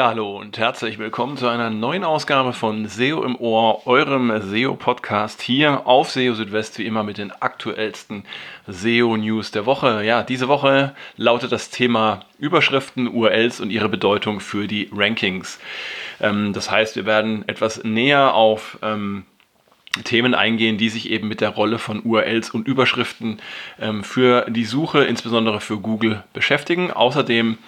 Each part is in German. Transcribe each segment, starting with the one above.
Ja, hallo und herzlich willkommen zu einer neuen Ausgabe von SEO im Ohr, eurem SEO-Podcast hier auf SEO Südwest, wie immer mit den aktuellsten SEO-News der Woche. Ja, diese Woche lautet das Thema Überschriften, URLs und ihre Bedeutung für die Rankings. Ähm, das heißt, wir werden etwas näher auf ähm, Themen eingehen, die sich eben mit der Rolle von URLs und Überschriften ähm, für die Suche, insbesondere für Google, beschäftigen. Außerdem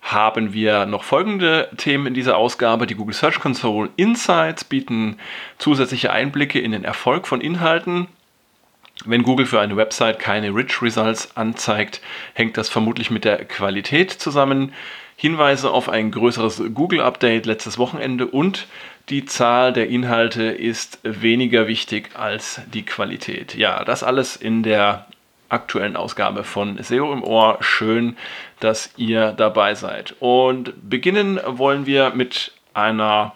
haben wir noch folgende Themen in dieser Ausgabe. Die Google Search Console Insights bieten zusätzliche Einblicke in den Erfolg von Inhalten. Wenn Google für eine Website keine Rich Results anzeigt, hängt das vermutlich mit der Qualität zusammen. Hinweise auf ein größeres Google-Update letztes Wochenende und die Zahl der Inhalte ist weniger wichtig als die Qualität. Ja, das alles in der aktuellen Ausgabe von SEO im Ohr. Schön, dass ihr dabei seid. Und beginnen wollen wir mit einer,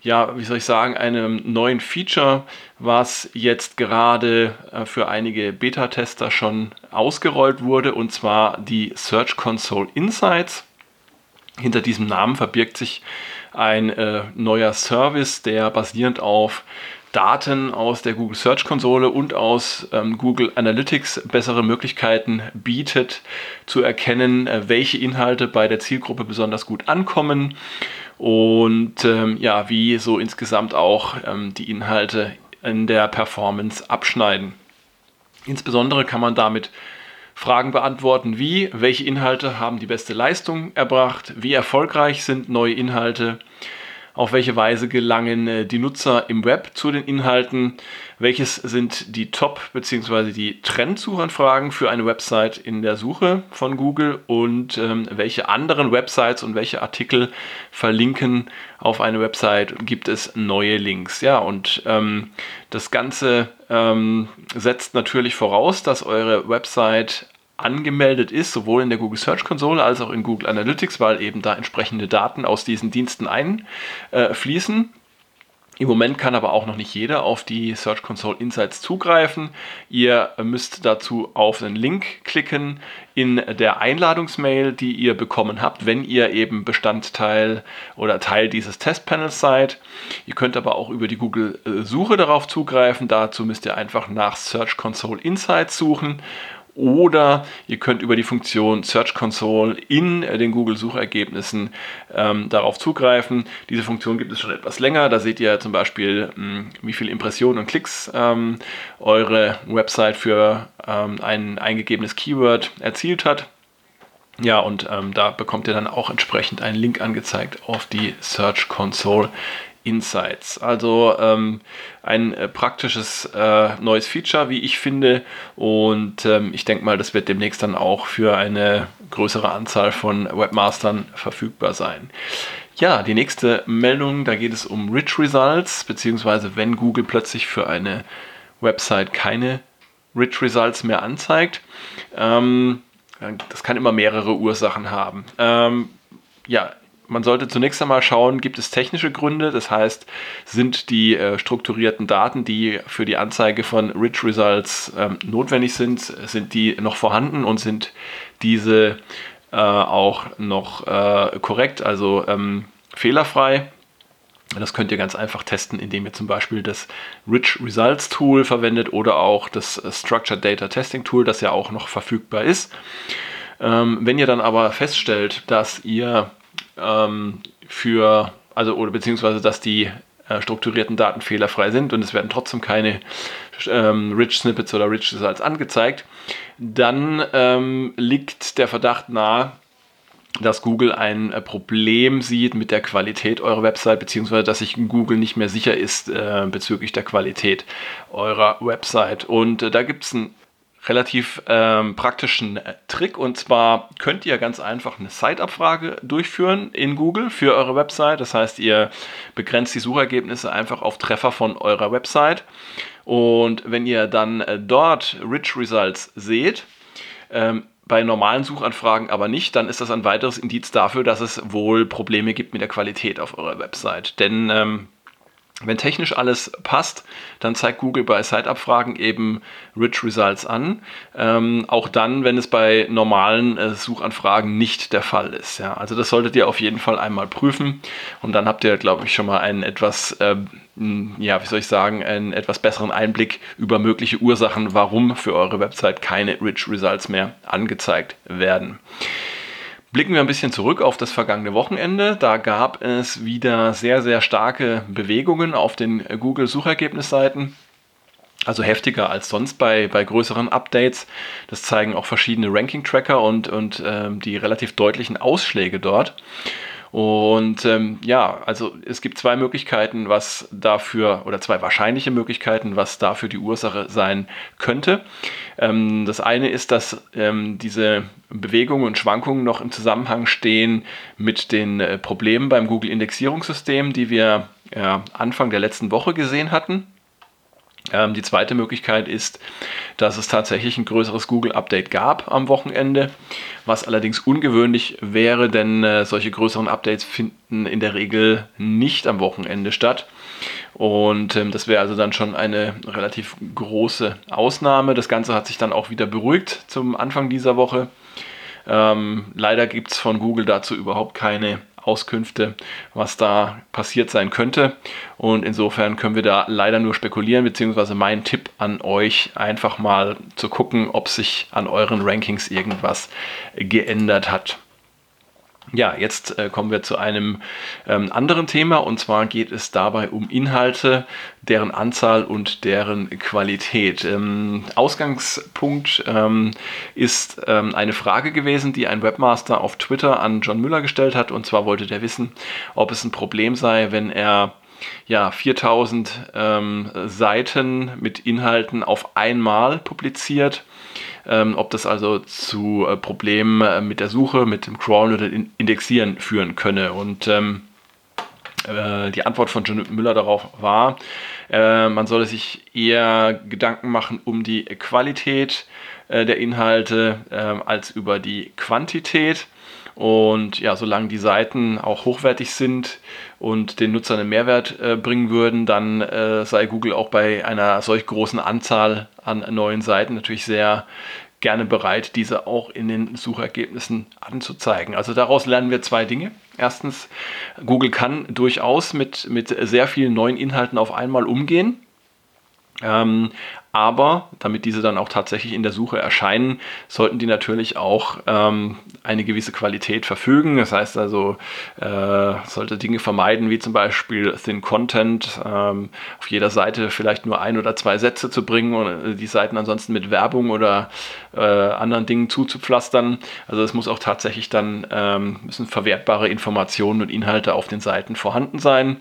ja, wie soll ich sagen, einem neuen Feature, was jetzt gerade äh, für einige Beta-Tester schon ausgerollt wurde, und zwar die Search Console Insights. Hinter diesem Namen verbirgt sich ein äh, neuer Service, der basierend auf Daten aus der Google Search Konsole und aus ähm, Google Analytics bessere Möglichkeiten bietet, zu erkennen, äh, welche Inhalte bei der Zielgruppe besonders gut ankommen und ähm, ja, wie so insgesamt auch ähm, die Inhalte in der Performance abschneiden. Insbesondere kann man damit Fragen beantworten wie, welche Inhalte haben die beste Leistung erbracht, wie erfolgreich sind neue Inhalte, auf welche Weise gelangen äh, die Nutzer im Web zu den Inhalten, welches sind die Top- bzw. die Trendsuchanfragen für eine Website in der Suche von Google und ähm, welche anderen Websites und welche Artikel verlinken auf eine Website, gibt es neue Links. Ja, und ähm, das Ganze ähm, setzt natürlich voraus, dass eure Website angemeldet ist, sowohl in der Google Search Konsole als auch in Google Analytics, weil eben da entsprechende Daten aus diesen Diensten einfließen. Im Moment kann aber auch noch nicht jeder auf die Search Console Insights zugreifen. Ihr müsst dazu auf den Link klicken in der Einladungsmail, die ihr bekommen habt, wenn ihr eben Bestandteil oder Teil dieses Testpanels seid. Ihr könnt aber auch über die Google Suche darauf zugreifen. Dazu müsst ihr einfach nach Search Console Insights suchen oder ihr könnt über die Funktion Search Console in den Google Suchergebnissen ähm, darauf zugreifen. Diese Funktion gibt es schon etwas länger. Da seht ihr zum Beispiel, mh, hm, wie viele Impressionen und Klicks ähm, eure Website für ähm, ein eingegebenes Keyword erzielt hat. Ja, und ähm, da bekommt ihr dann auch entsprechend einen Link angezeigt auf die Search Console Insights. Also ähm, ein äh, praktisches äh, neues Feature, wie ich finde. Und ähm, ich denke mal, das wird demnächst dann auch für eine größere Anzahl von Webmastern verfügbar sein. Ja, die nächste Meldung, da geht es um Rich Results, beziehungsweise wenn Google plötzlich für eine Website keine Rich Results mehr anzeigt. Ähm, das kann immer mehrere Ursachen haben. Ähm, ja, man sollte zunächst einmal schauen, gibt es technische Gründe, das heißt, sind die äh, strukturierten Daten, die für die Anzeige von Rich Results ähm, notwendig sind, sind die noch vorhanden und sind diese äh, auch noch äh, korrekt, also ähm, fehlerfrei. Das könnt ihr ganz einfach testen, indem ihr zum Beispiel das Rich Results Tool verwendet oder auch das äh, Structured Data Testing Tool, das ja auch noch verfügbar ist. Ähm, wenn ihr dann aber feststellt, dass ihr ähm, für, also oder beziehungsweise dass die äh, strukturierten Daten fehlerfrei sind und es werden trotzdem keine ähm, Rich Snippets oder Rich Results angezeigt, dann ähm, liegt der Verdacht nahe, dass Google ein äh, Problem sieht mit der Qualität eurer Website, beziehungsweise dass sich Google nicht mehr sicher ist äh, bezüglich der Qualität eurer Website. Und äh, da gibt es ein relativ ähm, praktischen äh, Trick. Und zwar könnt ihr ganz einfach eine Site-Abfrage durchführen in Google für eure Website. Das heißt, ihr begrenzt die Suchergebnisse einfach auf Treffer von eurer Website. Und wenn ihr dann äh, dort Rich Results seht, ähm, bei normalen Suchanfragen aber nicht, dann ist das ein weiteres Indiz dafür, dass es wohl Probleme gibt mit der Qualität auf eurer Website. Denn ähm, Wenn technisch alles passt, dann zeigt Google bei Site-Abfragen eben Rich Results an. Ähm, auch dann, wenn es bei normalen äh, Suchanfragen nicht der Fall ist. Ja. Also das solltet ihr auf jeden Fall einmal prüfen und dann habt ihr, glaube ich, schon mal einen etwas, äh, ja, wie soll ich sagen, einen etwas besseren Einblick über mögliche Ursachen, warum für eure Website keine Rich Results mehr angezeigt werden. Blicken wir ein bisschen zurück auf das vergangene Wochenende. Da gab es wieder sehr, sehr starke Bewegungen auf den Google-Suchergebnisseiten. Also heftiger als sonst bei, bei größeren Updates. Das zeigen auch verschiedene Ranking-Tracker und, und ähm, die relativ deutlichen Ausschläge dort. Und ähm, ja, also es gibt zwei Möglichkeiten, was dafür, oder zwei wahrscheinliche Möglichkeiten, was dafür die Ursache sein könnte. Ähm, das eine ist, dass ähm, diese Bewegungen und Schwankungen noch im Zusammenhang stehen mit den äh, Problemen beim Google-Indexierungssystem, die wir ja, Anfang der letzten Woche gesehen hatten. Ähm, die zweite Möglichkeit ist, dass es tatsächlich ein größeres Google-Update gab am Wochenende, was allerdings ungewöhnlich wäre, denn äh, solche größeren Updates finden in der Regel nicht am Wochenende statt. Und ähm, das wäre also dann schon eine relativ große Ausnahme. Das Ganze hat sich dann auch wieder beruhigt zum Anfang dieser Woche. Ähm, leider gibt es von Google dazu überhaupt keine Auskünfte, was da passiert sein könnte. Und insofern können wir da leider nur spekulieren, beziehungsweise mein Tipp an euch, einfach mal zu gucken, ob sich an euren Rankings irgendwas geändert hat. Ja, jetzt äh, kommen wir zu einem ähm, anderen Thema. Und zwar geht es dabei um Inhalte, deren Anzahl und deren Qualität. Ähm, Ausgangspunkt ähm, ist ähm, eine Frage gewesen, die ein Webmaster auf Twitter an John Müller gestellt hat. Und zwar wollte der wissen, ob es ein Problem sei, wenn er ja, 4000 ähm, Seiten mit Inhalten auf einmal publiziert ähm, ob das also zu äh, Problemen äh, mit der Suche, mit dem Crawlen oder dem Indexieren führen könne. Und ähm, äh, die Antwort von John Müller darauf war, äh, man solle sich eher Gedanken machen um die Qualität äh, der Inhalte ähm, als über die Quantität. Und ja, solange die Seiten auch hochwertig sind und den Nutzern einen Mehrwert äh, bringen würden, dann äh, sei Google auch bei einer solch großen Anzahl an neuen Seiten natürlich sehr gerne bereit, diese auch in den Suchergebnissen anzuzeigen. Also daraus lernen wir zwei Dinge. Erstens, Google kann durchaus mit, mit sehr vielen neuen Inhalten auf einmal umgehen. Ähm, aber damit diese dann auch tatsächlich in der Suche erscheinen, sollten die natürlich auch ähm, eine gewisse Qualität verfügen. Das heißt also, äh, sollte Dinge vermeiden, wie zum Beispiel Thin Content, ähm, auf jeder Seite vielleicht nur ein oder zwei Sätze zu bringen und die Seiten ansonsten mit Werbung oder äh, anderen Dingen zuzupflastern. Also es muss auch tatsächlich dann, ähm, müssen verwertbare Informationen und Inhalte auf den Seiten vorhanden sein.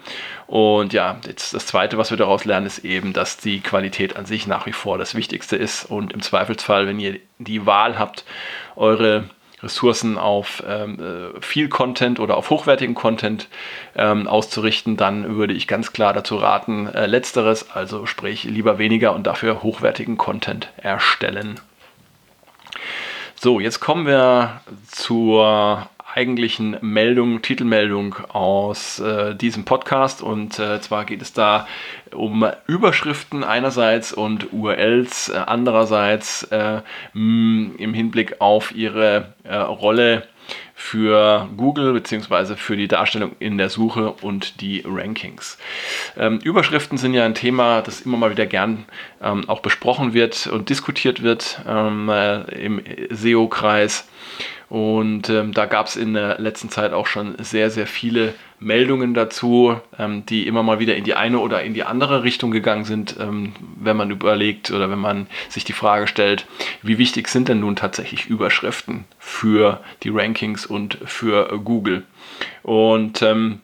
Und ja, jetzt das Zweite, was wir daraus lernen, ist eben, dass die Qualität an sich nach nach wie vor das Wichtigste ist. Und im Zweifelsfall, wenn ihr die Wahl habt, eure Ressourcen auf ähm, äh, viel Content oder auf hochwertigen Content ähm, auszurichten, dann würde ich ganz klar dazu raten, äh, letzteres, also sprich lieber weniger und dafür hochwertigen Content erstellen. So, jetzt kommen wir zur eigentlichen Meldung, Titelmeldung aus äh, diesem Podcast. Und äh, zwar geht es da um Überschriften einerseits und URLs äh, andererseits äh, im Hinblick auf ihre äh, Rolle für Google bzw. für die Darstellung in der Suche und die Rankings. Ähm, Überschriften sind ja ein Thema, das immer mal wieder gern ähm, auch besprochen wird und diskutiert wird ähm, äh, im SEO-Kreis. Und ähm, da gab es in der letzten Zeit auch schon sehr, sehr viele Meldungen dazu, ähm, die immer mal wieder in die eine oder in die andere Richtung gegangen sind, ähm, wenn man überlegt oder wenn man sich die Frage stellt, wie wichtig sind denn nun tatsächlich Überschriften für die Rankings und für Google. Und ähm,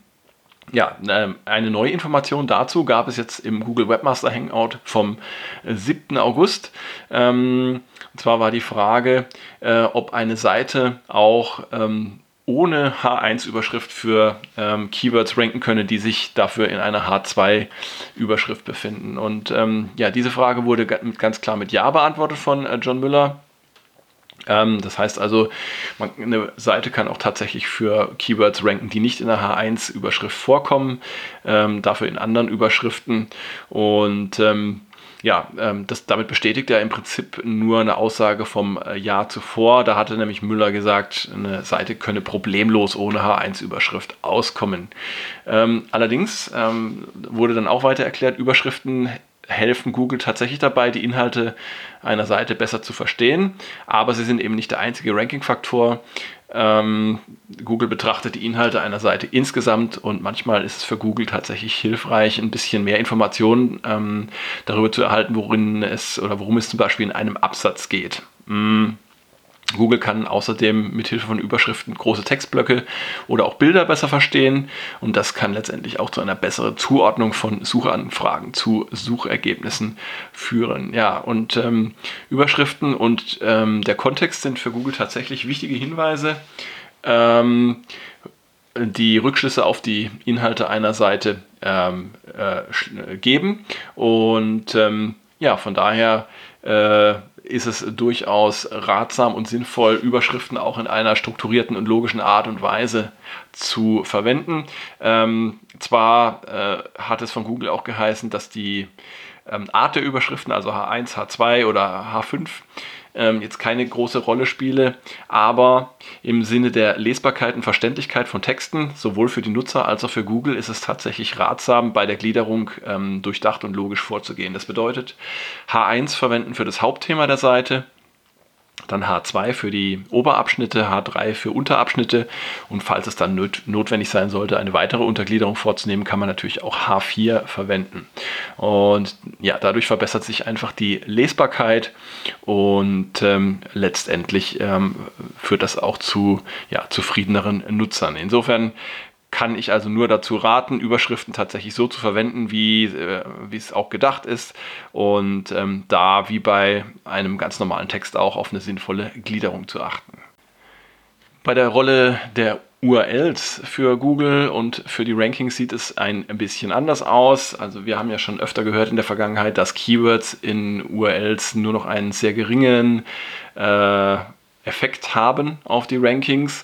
ja, ähm, eine neue Information dazu gab es jetzt im Google Webmaster Hangout vom 7. August. Ähm, und zwar war die Frage, äh, ob eine Seite auch ähm, ohne H1-Überschrift für ähm, Keywords ranken könne, die sich dafür in einer H2-Überschrift befinden. Und ähm, ja, diese Frage wurde ganz klar mit Ja beantwortet von äh, John Müller. Ähm, das heißt also, man, eine Seite kann auch tatsächlich für Keywords ranken, die nicht in der H1-Überschrift vorkommen, ähm, dafür in anderen Überschriften. Und ähm, ja, ähm, das, damit bestätigt er im Prinzip nur eine Aussage vom äh, Jahr zuvor. Da hatte nämlich Müller gesagt, eine Seite könne problemlos ohne H1-Überschrift auskommen. Ähm, allerdings ähm, wurde dann auch weiter erklärt, Überschriften helfen Google tatsächlich dabei, die Inhalte einer Seite besser zu verstehen, aber sie sind eben nicht der einzige Ranking-Faktor. Ähm, Google betrachtet die Inhalte einer Seite insgesamt und manchmal ist es für Google tatsächlich hilfreich, ein bisschen mehr Informationen ähm, darüber zu erhalten, worin es oder worum es zum Beispiel in einem Absatz geht. Mm. Google kann außerdem mit Hilfe von Überschriften große Textblöcke oder auch Bilder besser verstehen. Und das kann letztendlich auch zu einer besseren Zuordnung von Suchanfragen zu Suchergebnissen führen. Ja, und ähm, Überschriften und ähm, der Kontext sind für Google tatsächlich wichtige Hinweise, ähm, die Rückschlüsse auf die Inhalte einer Seite ähm, äh, geben. Und ähm, ja, von daher äh, ist es durchaus ratsam und sinnvoll, Überschriften auch in einer strukturierten und logischen Art und Weise zu verwenden. Ähm, zwar äh, hat es von Google auch geheißen, dass die ähm, Art der Überschriften, also H1, H2 oder H5, ähm, jetzt keine große Rolle spiele, aber im Sinne der Lesbarkeit und Verständlichkeit von Texten, sowohl für die Nutzer als auch für Google, ist es tatsächlich ratsam, bei der Gliederung ähm, durchdacht und logisch vorzugehen. Das bedeutet, H1 verwenden für das Hauptthema der Seite, dann H2 für die Oberabschnitte, H3 für Unterabschnitte und falls es dann notwendig sein sollte, eine weitere Untergliederung vorzunehmen, kann man natürlich auch H4 verwenden. Und ja, dadurch verbessert sich einfach die Lesbarkeit und ähm, letztendlich ähm, führt das auch zu ja, zufriedeneren Nutzern. Insofern kann ich also nur dazu raten, Überschriften tatsächlich so zu verwenden, wie, äh, es auch gedacht ist. Und ähm, da, wie bei einem ganz normalen Text, auch auf eine sinnvolle Gliederung zu achten. Bei der Rolle der URLs für Google und für die Rankings sieht es ein bisschen anders aus. Also wir haben ja schon öfter gehört in der Vergangenheit, dass Keywords in URLs nur noch einen sehr geringen äh, Effekt haben auf die Rankings.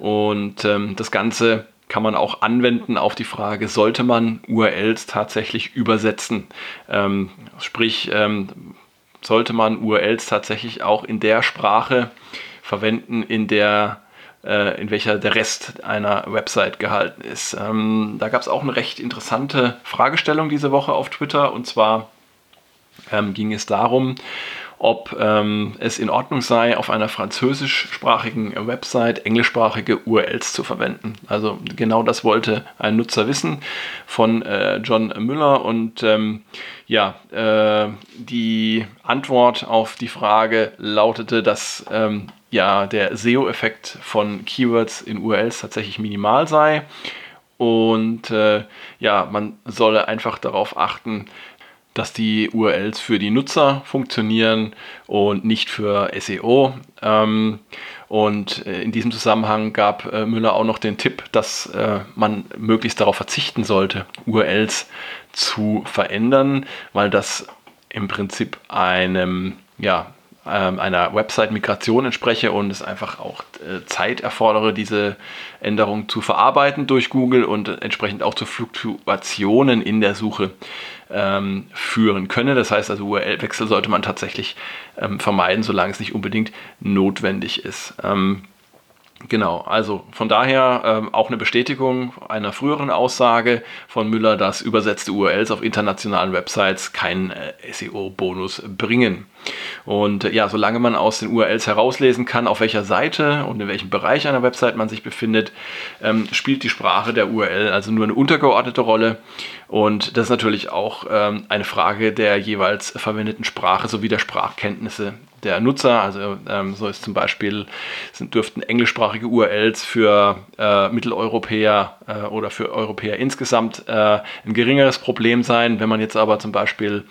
Und ähm, das Ganze kann man auch anwenden auf die Frage, sollte man URLs tatsächlich übersetzen? Ähm, sprich, ähm, sollte man URLs tatsächlich auch in der Sprache verwenden, in der äh, in welcher der Rest einer Website gehalten ist. Ähm, da gab es auch eine recht interessante Fragestellung diese Woche auf Twitter und zwar ähm, ging es darum, ob ähm, es in Ordnung sei, auf einer französischsprachigen Website englischsprachige URLs zu verwenden. Also genau das wollte ein Nutzer wissen von äh, John Müller und ähm, ja, äh, die Antwort auf die Frage lautete, dass ähm, ja der SEO-Effekt von Keywords in URLs tatsächlich minimal sei. Und äh, ja, man solle einfach darauf achten, dass die URLs für die Nutzer funktionieren und nicht für SEO. Ähm, und äh, in diesem Zusammenhang gab äh, Müller auch noch den Tipp, dass äh, man möglichst darauf verzichten sollte, URLs zu verändern, weil das im Prinzip einem ja, einer Website-Migration entspreche und es einfach auch äh, Zeit erfordere, diese Änderung zu verarbeiten durch Google und entsprechend auch zu Fluktuationen in der Suche ähm, führen könne. Das heißt also, URL-Wechsel sollte man tatsächlich ähm, vermeiden, solange es nicht unbedingt notwendig ist. Ähm, Genau, also von daher ähm, auch eine Bestätigung einer früheren Aussage von Müller, dass übersetzte URLs auf internationalen Websites keinen äh, SEO-Bonus bringen. Und äh, ja, solange man aus den URLs herauslesen kann, auf welcher Seite und in welchem Bereich einer Website man sich befindet, ähm, spielt die Sprache der URL also nur eine untergeordnete Rolle. Und das ist natürlich auch ähm, eine Frage der jeweils verwendeten Sprache sowie der Sprachkenntnisse der Nutzer. Also ähm, so ist zum Beispiel, sind, dürften englischsprachige URLs für äh, Mitteleuropäer äh, oder für Europäer insgesamt äh, ein geringeres Problem sein. Wenn man jetzt aber zum Beispiel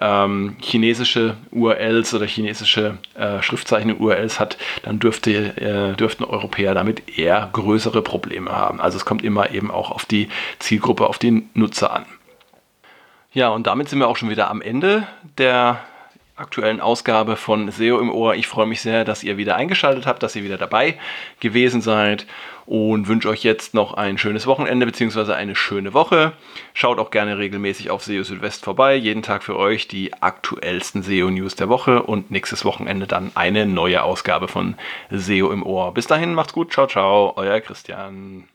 ähm, chinesische URLs oder chinesische äh, Schriftzeichen URLs hat, dann dürfte, äh, dürften Europäer damit eher größere Probleme haben. Also es kommt immer eben auch auf die Zielgruppe, auf den Nutzer an. Ja, und damit sind wir auch schon wieder am Ende der aktuellen Ausgabe von SEO im Ohr. Ich freue mich sehr, dass ihr wieder eingeschaltet habt, dass ihr wieder dabei gewesen seid und wünsche euch jetzt noch ein schönes Wochenende bzw. eine schöne Woche. Schaut auch gerne regelmäßig auf SEO Südwest vorbei. Jeden Tag für euch die aktuellsten SEO-News der Woche und nächstes Wochenende dann eine neue Ausgabe von SEO im Ohr. Bis dahin, macht's gut. Ciao, ciao. Euer Christian.